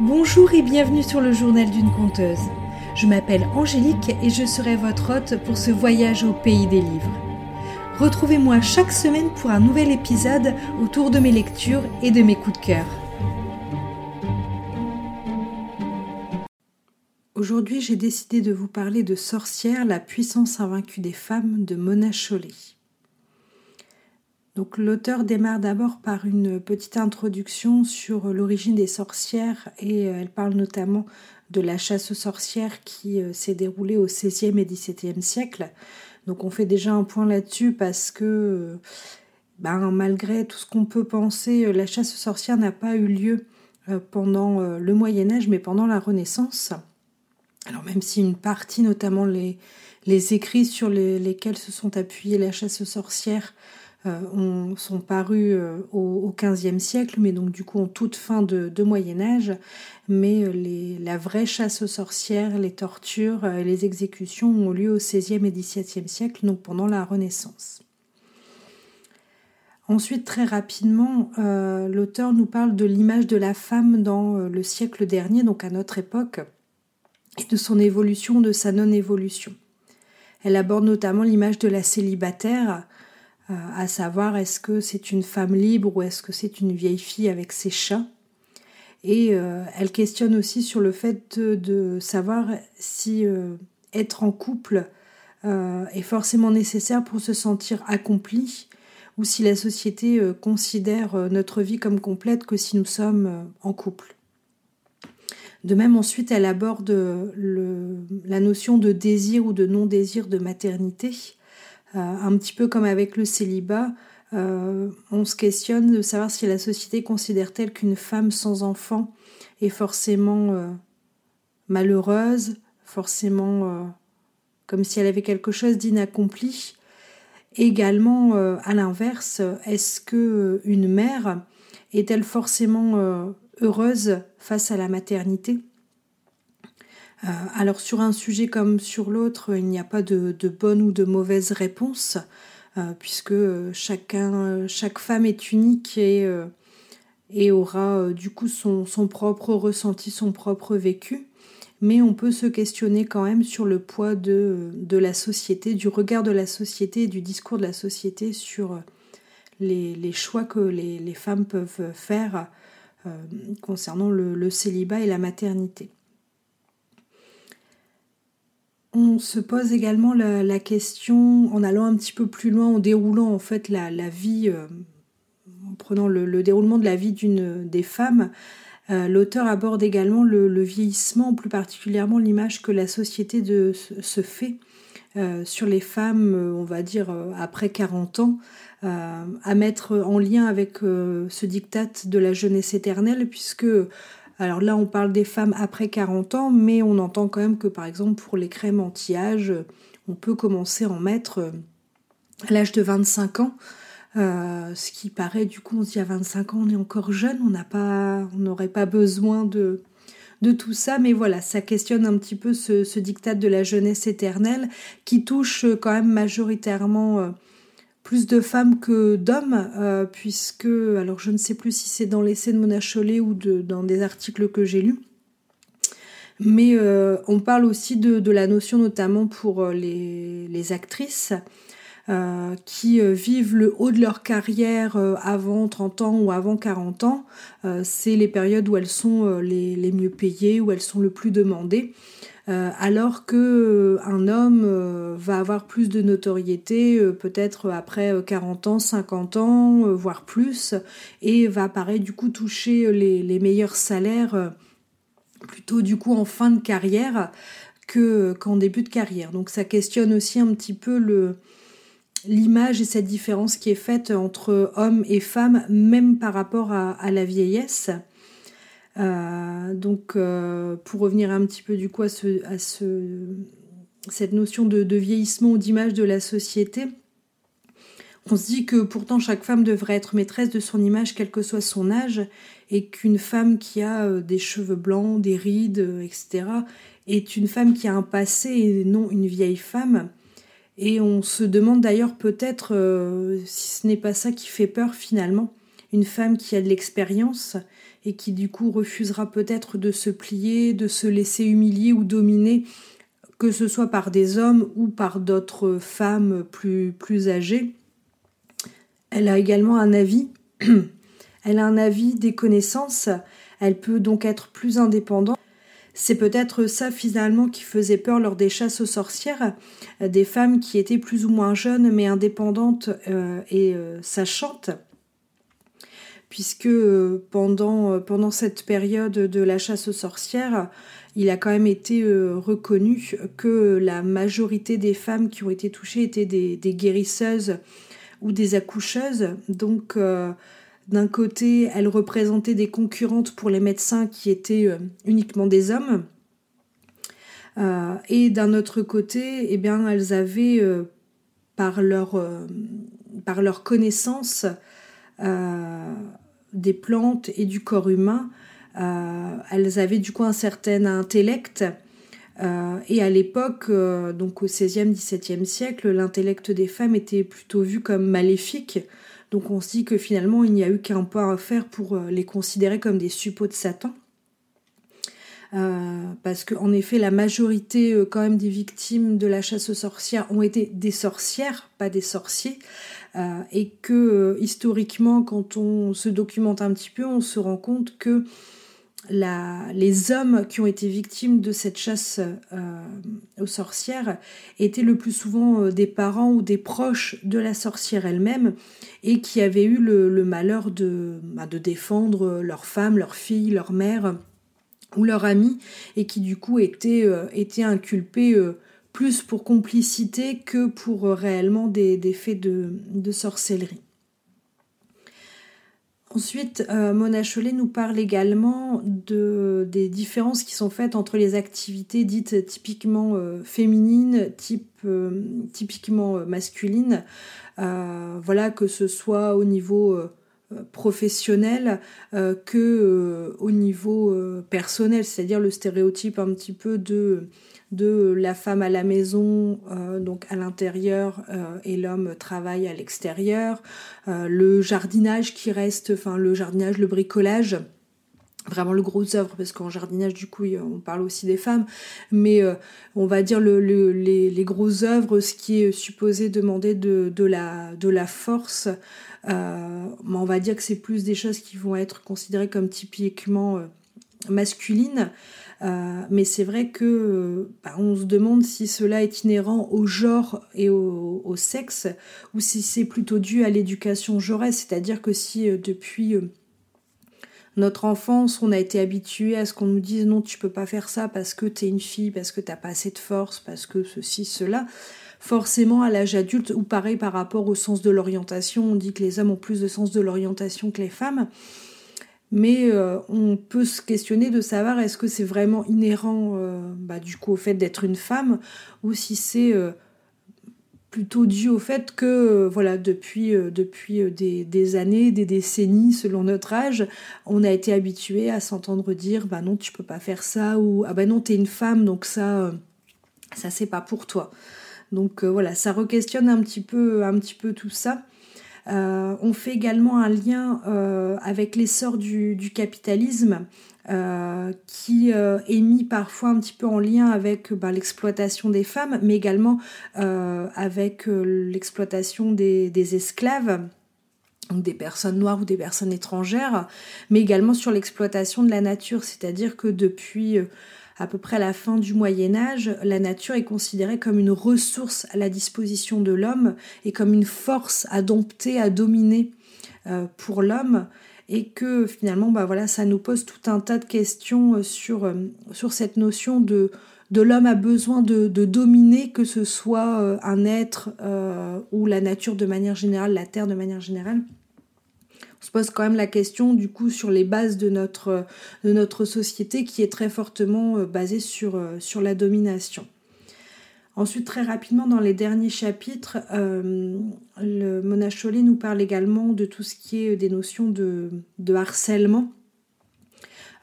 Bonjour et bienvenue sur le journal d'une conteuse. Je m'appelle Angélique et je serai votre hôte pour ce voyage au pays des livres. Retrouvez-moi chaque semaine pour un nouvel épisode autour de mes lectures et de mes coups de cœur. Aujourd'hui, j'ai décidé de vous parler de Sorcière, la puissance invaincue des femmes de Mona Chollet. Donc l'auteur démarre d'abord par une petite introduction sur l'origine des sorcières et euh, elle parle notamment de la chasse aux sorcières qui euh, s'est déroulée au XVIe et XVIIe siècle. Donc on fait déjà un point là-dessus parce que euh, ben, malgré tout ce qu'on peut penser, la chasse aux sorcières n'a pas eu lieu pendant le Moyen Âge mais pendant la Renaissance. Alors même si une partie, notamment les, les écrits sur lesquels se sont appuyés la chasse aux sorcières, euh, sont parus euh, au, XVe siècle, mais donc du coup en toute fin de, Moyen Âge. Mais euh, la vraie chasse aux sorcières, les tortures les exécutions ont lieu au XVIe et XVIIe siècle, donc pendant la Renaissance. Ensuite, très rapidement, l'auteur nous parle de l'image de la femme dans le siècle dernier, donc à notre époque, et de son évolution, de sa non-évolution. Elle aborde notamment l'image de la célibataire, euh, à savoir est-ce que c'est une femme libre ou est-ce que c'est une vieille fille avec ses chats? Et euh, elle questionne aussi sur le fait de, savoir si euh, être en couple est forcément nécessaire pour se sentir accompli ou si la société considère notre vie comme complète que si nous sommes en couple. De même, ensuite, elle aborde la notion de désir ou de non-désir de maternité un petit peu comme avec le célibat, euh, on se questionne de savoir si la société considère-t-elle qu'une femme sans enfant est forcément euh, malheureuse, forcément comme si elle avait quelque chose d'inaccompli. Également, à l'inverse, est-ce que une mère est-elle forcément heureuse face à la maternité? Euh, alors sur un sujet comme sur l'autre, il n'y a pas de, bonne ou de mauvaise réponse, euh, puisque chacun, chaque femme est unique et, euh, et aura du coup son, propre ressenti, son propre vécu. Mais on peut se questionner quand même sur le poids de, la société, du regard de la société et du discours de la société sur les, choix que les, femmes peuvent faire concernant le célibat et la maternité. On se pose également la, question, en allant un petit peu plus loin, en déroulant en fait la, vie, euh, en prenant le, déroulement de la vie d'une des femmes, euh, l'auteur aborde également le, vieillissement, plus particulièrement l'image que la société de, se fait euh, sur les femmes, on va dire après 40 ans, à mettre en lien avec ce diktat de la jeunesse éternelle, puisque alors là, on parle des femmes après 40 ans, mais on entend quand même que par exemple pour les crèmes anti-âge, on peut commencer à en mettre euh, à l'âge de 25 ans. Euh, ce qui paraît, du coup, on se dit à 25 ans, on est encore jeune, on n'aurait pas besoin de, de tout ça, mais voilà, ça questionne un petit peu ce, ce diktat de la jeunesse éternelle qui touche quand même majoritairement euh, plus de femmes que d'hommes, euh, puisque, alors je ne sais plus si c'est dans l'essai de Mona Chollet ou dans des articles que j'ai lus, mais euh, on parle aussi de, la notion notamment pour euh, les, actrices qui vivent le haut de leur carrière avant 30 ans ou avant 40 ans. c'est les périodes où elles sont les, les, mieux payées, où elles sont le plus demandées. Euh, alors que euh, un homme euh, va avoir plus de notoriété peut-être après 40 ans, 50 ans, voire plus, et va apparaître du coup toucher les, meilleurs salaires plutôt du coup en fin de carrière que qu'en début de carrière. Donc ça questionne aussi un petit peu l'image et cette différence qui est faite entre hommes et femmes, même par rapport à la vieillesse. Euh, donc, euh, pour revenir un petit peu du coup à, ce, à ce, cette notion de, vieillissement ou d'image de la société, on se dit que pourtant chaque femme devrait être maîtresse de son image, quel que soit son âge, et qu'une femme qui a euh, des cheveux blancs, des rides, etc., est une femme qui a un passé et non une vieille femme. Et on se demande d'ailleurs peut-être si ce n'est pas ça qui fait peur finalement, une femme qui a de l'expérience et qui du coup refusera peut-être de se plier, de se laisser humilier ou dominer, que ce soit par des hommes ou par d'autres femmes plus, plus âgées. Elle a également un avis. Elle a un avis, des connaissances. Elle peut donc être plus indépendante. C'est peut-être ça finalement qui faisait peur lors des chasses aux sorcières, des femmes qui étaient plus ou moins jeunes mais indépendantes euh, et euh, sachantes puisque euh, pendant, euh, pendant cette période de la chasse aux sorcières, il a quand même été euh, reconnu que la majorité des femmes qui ont été touchées étaient des, guérisseuses ou des accoucheuses. Donc, d'un côté, elles représentaient des concurrentes pour les médecins qui étaient uniquement des hommes. et d'un autre côté, eh bien, elles avaient, par, leur, par leur connaissance, des plantes et du corps humain, euh, elles avaient du coup un certain intellect. Euh, et à l'époque, euh, donc au XVIe, XVIIe siècle, l'intellect des femmes était plutôt vu comme maléfique. Donc on se dit que finalement, il n'y a eu qu'un pas à faire pour les considérer comme des suppôts de Satan. Parce qu'en effet, la majorité quand même des victimes de la chasse aux sorcières ont été des sorcières, pas des sorciers. Euh, et que euh, historiquement, quand on se documente un petit peu, on se rend compte que les hommes qui ont été victimes de cette chasse euh, aux sorcières étaient le plus souvent des parents ou des proches de la sorcière elle-même et qui avaient eu le, malheur de, bah, de défendre leur femme, leur fille, leur mère ou leur amie et qui du coup étaient, étaient inculpés plus pour complicité que pour euh, réellement des, faits de, sorcellerie. Ensuite, euh, Mona Chollet nous parle également de, des différences qui sont faites entre les activités dites typiquement euh, féminines, type, typiquement masculines. voilà, que ce soit au niveau professionnel que au niveau personnel, c'est-à-dire le stéréotype un petit peu de de la femme à la maison, euh, donc à l'intérieur, euh, et l'homme travaille à l'extérieur, euh, le jardinage qui reste, enfin le jardinage, le bricolage, vraiment le gros œuvre, parce qu'en jardinage, du coup, on parle aussi des femmes, mais on va dire le, les, les gros œuvres, ce qui est supposé demander de, de, la, de la force, on va dire que c'est plus des choses qui vont être considérées comme typiquement masculines. Euh, mais c'est vrai que bah, on se demande si cela est inhérent au genre et au, sexe ou si c'est plutôt dû à l'éducation jaurès, c'est-à-dire que si euh, depuis euh, notre enfance on a été habitué à ce qu'on nous dise non tu peux pas faire ça parce que t'es une fille, parce que t'as pas assez de force, parce que ceci, cela, forcément à l'âge adulte, ou pareil par rapport au sens de l'orientation, on dit que les hommes ont plus de sens de l'orientation que les femmes mais euh, on peut se questionner de savoir est-ce que c'est vraiment inhérent euh, bah, du coup au fait d'être une femme ou si c'est euh, plutôt dû au fait que voilà depuis, des, années, des décennies selon notre âge, on a été habitué à s'entendre dire bah non tu peux pas faire ça ou ah bah non t'es une femme donc ça ça c'est pas pour toi. Donc voilà ça re-questionne un petit peu tout ça. Euh, on fait également un lien euh, avec l'essor du, capitalisme euh, qui est mis parfois un petit peu en lien avec bah, l'exploitation des femmes, mais également avec l'exploitation des, des, esclaves des personnes noires ou des personnes étrangères, mais également sur l'exploitation de la nature, c'est-à-dire que depuis à peu près à la fin du Moyen Âge, la nature est considérée comme une ressource à la disposition de l'homme et comme une force à dompter, à dominer euh, pour l'homme. Et que finalement bah voilà ça nous pose tout un tas de questions euh, sur, euh, sur cette notion de, de l'homme a besoin de, dominer, que ce soit un être ou la nature de manière générale, la terre de manière générale se pose quand même la question du coup sur les bases de notre, de notre société qui est très fortement euh, basée sur, euh, sur la domination. Ensuite, très rapidement, dans les derniers chapitres, euh, le Mona nous parle également de tout ce qui est des notions de, harcèlement.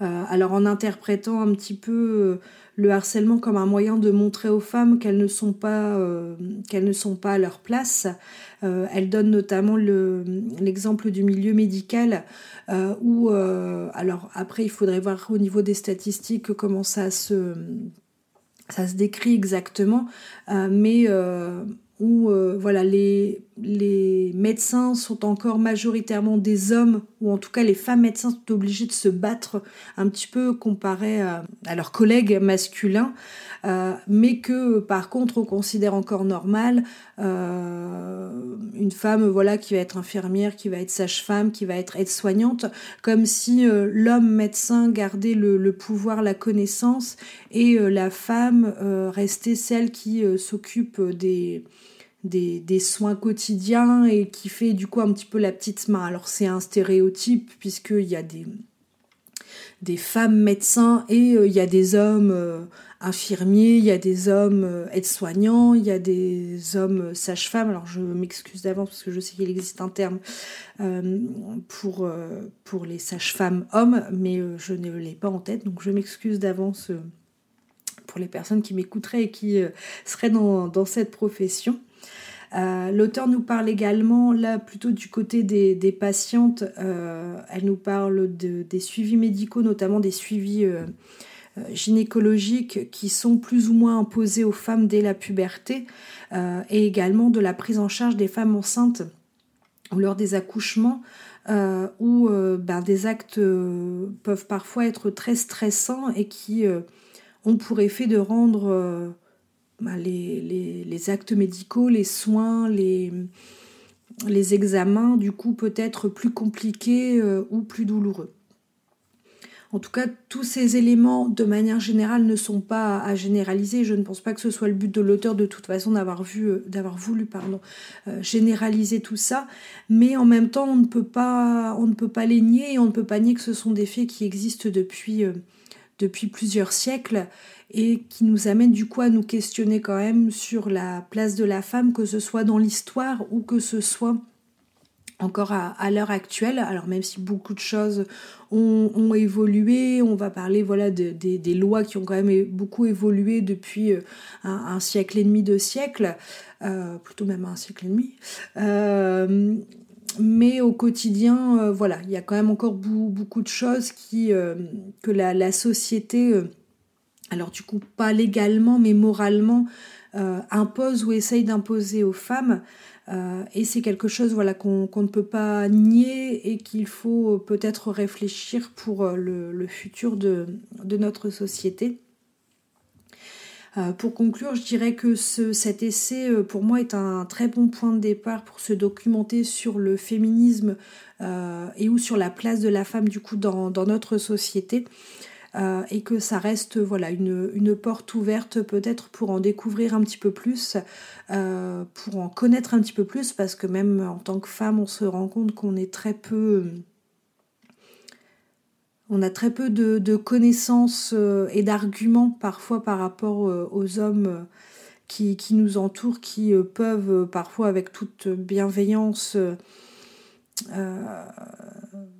alors en interprétant un petit peu le harcèlement comme un moyen de montrer aux femmes qu'elles ne sont pas pas à leur place. elle donne notamment l'exemple du milieu médical où alors après il faudrait voir au niveau des statistiques comment ça se décrit exactement, mais où euh, voilà, les médecins sont encore majoritairement des hommes, ou en tout cas les femmes médecins sont obligées de se battre un petit peu comparé à, leurs collègues masculins, euh, mais que par contre on considère encore normal euh, une femme voilà qui va être infirmière, qui va être sage-femme, qui va être aide-soignante, comme si l'homme médecin gardait le, pouvoir, la connaissance, et la femme restait celle qui s'occupe des des, soins quotidiens et qui fait du coup un petit peu la petite main. Alors c'est un stéréotype puisqu'il y a des, des femmes médecins et euh, il y a des hommes euh, infirmiers, il y a des hommes euh, aides-soignants, il y a des hommes sages-femmes. Alors je m'excuse d'avance parce que je sais qu'il existe un terme pour, pour les sages-femmes hommes, mais je ne l'ai pas en tête, donc je m'excuse d'avance pour les personnes qui m'écouteraient et qui seraient dans, dans cette profession. Euh, l'auteur nous parle également, là plutôt du côté des, patientes, euh, elle nous parle des suivis médicaux, notamment des suivis euh, gynécologiques qui sont plus ou moins imposés aux femmes dès la puberté, et également de la prise en charge des femmes enceintes ou lors des accouchements. où ben, des actes peuvent parfois être très stressants et qui ont pour effet de rendre bah, les, actes médicaux, les soins, les, examens, du coup, peut être plus compliqués euh, ou plus douloureux. En tout cas, tous ces éléments, de manière générale, ne sont pas à généraliser. Je ne pense pas que ce soit le but de l'auteur, de toute façon, d'avoir vu, euh, d'avoir voulu, pardon, euh, généraliser tout ça. Mais en même temps, on ne peut pas, on ne peut pas les nier et on ne peut pas nier que ce sont des faits qui existent depuis, depuis plusieurs siècles et qui nous amène du coup à nous questionner quand même sur la place de la femme, que ce soit dans l'histoire ou que ce soit encore à, l'heure actuelle. Alors même si beaucoup de choses ont, évolué, on va parler voilà des lois qui ont quand même beaucoup évolué depuis euh, un, siècle et demi, deux siècles, euh, plutôt même un siècle et demi. Euh, mais au quotidien, voilà, il y a quand même encore beaucoup, de choses qui, que la, société alors du coup pas légalement mais moralement euh, impose ou essaye d'imposer aux femmes euh, et c'est quelque chose voilà qu'on ne peut pas nier et qu'il faut peut-être réfléchir pour euh, le, futur de, notre société. Pour conclure, je dirais que cet essai, pour moi, est un très bon point de départ pour se documenter sur le féminisme et ou sur la place de la femme, du coup, dans notre société. Euh, et que ça reste voilà une, porte ouverte peut-être pour en découvrir un petit peu plus, euh, pour en connaître un petit peu plus, parce que même en tant que femme, on se rend compte qu'on est très peu... On a très peu de, connaissances euh, et d'arguments parfois par rapport aux hommes qui, qui, nous entourent, qui peuvent parfois avec toute bienveillance euh,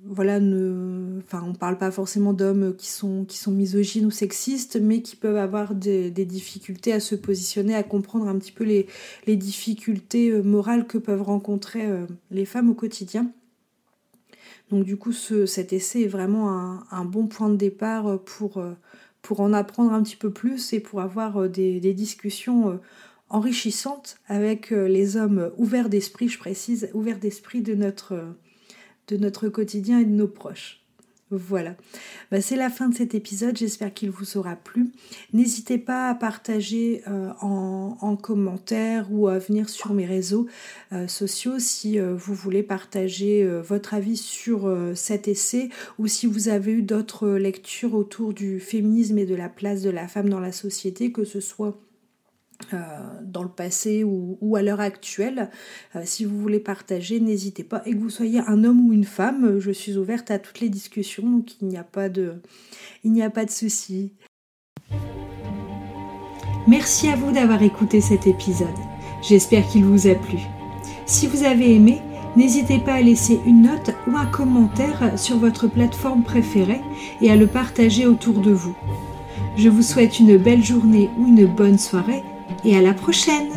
voilà, ne, enfin, parle pas forcément d'hommes qui sont, qui misogynes ou sexistes, mais qui peuvent avoir des, difficultés à se positionner, à comprendre un petit peu les, difficultés euh, morales que peuvent rencontrer euh, les femmes au quotidien. Donc du coup, ce, cet essai est vraiment un, bon point de départ pour, pour en apprendre un petit peu plus et pour avoir des, des discussions enrichissante avec euh, les hommes ouverts d'esprit, je précise, ouverts d'esprit de notre, de notre quotidien et de nos proches. Voilà, bah, c'est la fin de cet épisode, j'espère qu'il vous aura plu. N'hésitez pas à partager euh, en, commentaire ou à venir sur mes réseaux euh, sociaux si vous voulez partager votre avis sur cet essai ou si vous avez eu d'autres lectures autour du féminisme et de la place de la femme dans la société, que ce soit euh, dans le passé ou, à l'heure actuelle. Euh, si vous voulez partager, n'hésitez pas. Et que vous soyez un homme ou une femme, je suis ouverte à toutes les discussions, donc il n'y a pas de, il n'y a pas de. Merci à vous d'avoir écouté cet épisode. J'espère qu'il vous a plu. Si vous avez aimé, N'hésitez pas à laisser une note ou un commentaire sur votre plateforme préférée et à le partager autour de vous. Je vous souhaite une belle journée ou une bonne soirée et à la prochaine